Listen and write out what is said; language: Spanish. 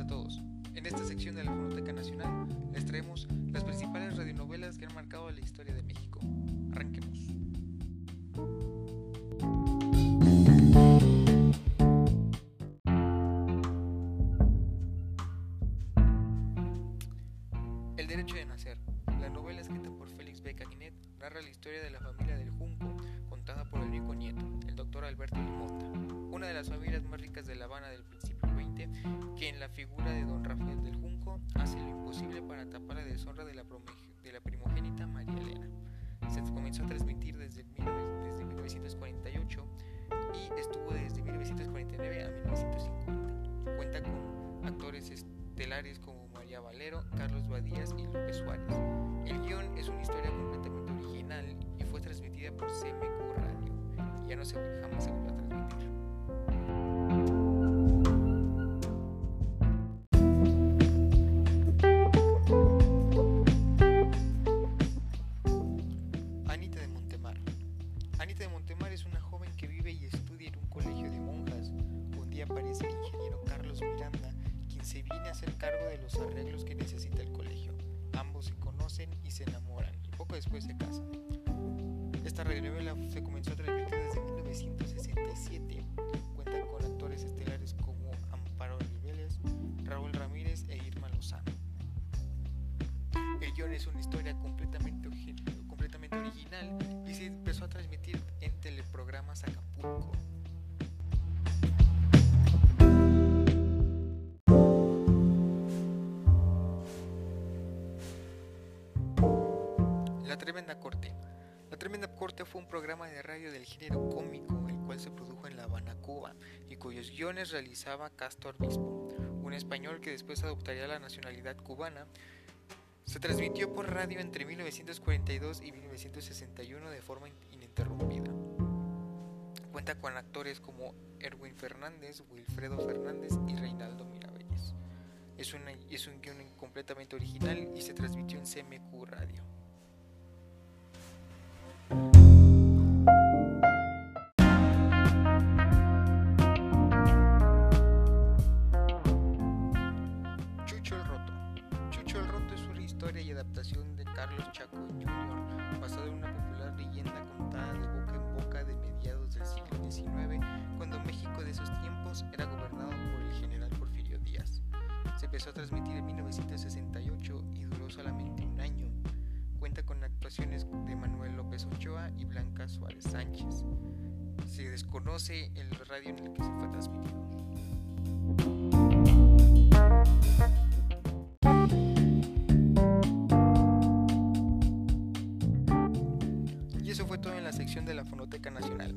a todos. En esta sección de la Fonoteca Nacional les traemos las principales radionovelas que han marcado la historia de México. Arranquemos. El derecho de nacer. La novela escrita por Félix B. Caginet narra la historia de la familia del Junco contada por el rico nieto, el doctor Alberto Limonta, una de las familias más ricas de La Habana del planeta. Que en la figura de don Rafael del Junco hace lo imposible para tapar la deshonra de la, de la primogénita María Elena. Se comenzó a transmitir desde, desde 1948 y estuvo desde 1949 a 1950. Cuenta con actores estelares como María Valero, Carlos Badías y López Suárez. El guion es una historia completamente original y fue transmitida por CMQ Radio. Ya no se, jamás se volvió a transmitir. Joven que vive y estudia en un colegio de monjas. Un día aparece el ingeniero Carlos Miranda, quien se viene a hacer cargo de los arreglos que necesita el colegio. Ambos se conocen y se enamoran, y poco después se casan. Esta radionovela se comenzó a transmitir desde 1967. Cuenta con actores estelares como Amparo Riveles, Raúl Ramírez e Irma Lozano. El guion es una historia completamente, completamente original y se empezó a transmitir en teleprogramas Acapulco. La Tremenda Corte. La Tremenda Corte fue un programa de radio del género cómico, el cual se produjo en La Habana, Cuba, y cuyos guiones realizaba Castor Bispo, un español que después adoptaría la nacionalidad cubana. Se transmitió por radio entre 1942 y 1961 de forma ininterrumpida. Cuenta con actores como Erwin Fernández, Wilfredo Fernández y Reinaldo Mirabelles. Es, una, es un guion completamente original y se transmitió en CMQ Radio. Historia y adaptación de Carlos Chaco Jr., basada en una popular leyenda contada de boca en boca de mediados del siglo XIX, cuando México de esos tiempos era gobernado por el general Porfirio Díaz. Se empezó a transmitir en 1968 y duró solamente un año. Cuenta con actuaciones de Manuel López Ochoa y Blanca Suárez Sánchez. Se desconoce el radio en el que se fue De la Fonoteca Nacional.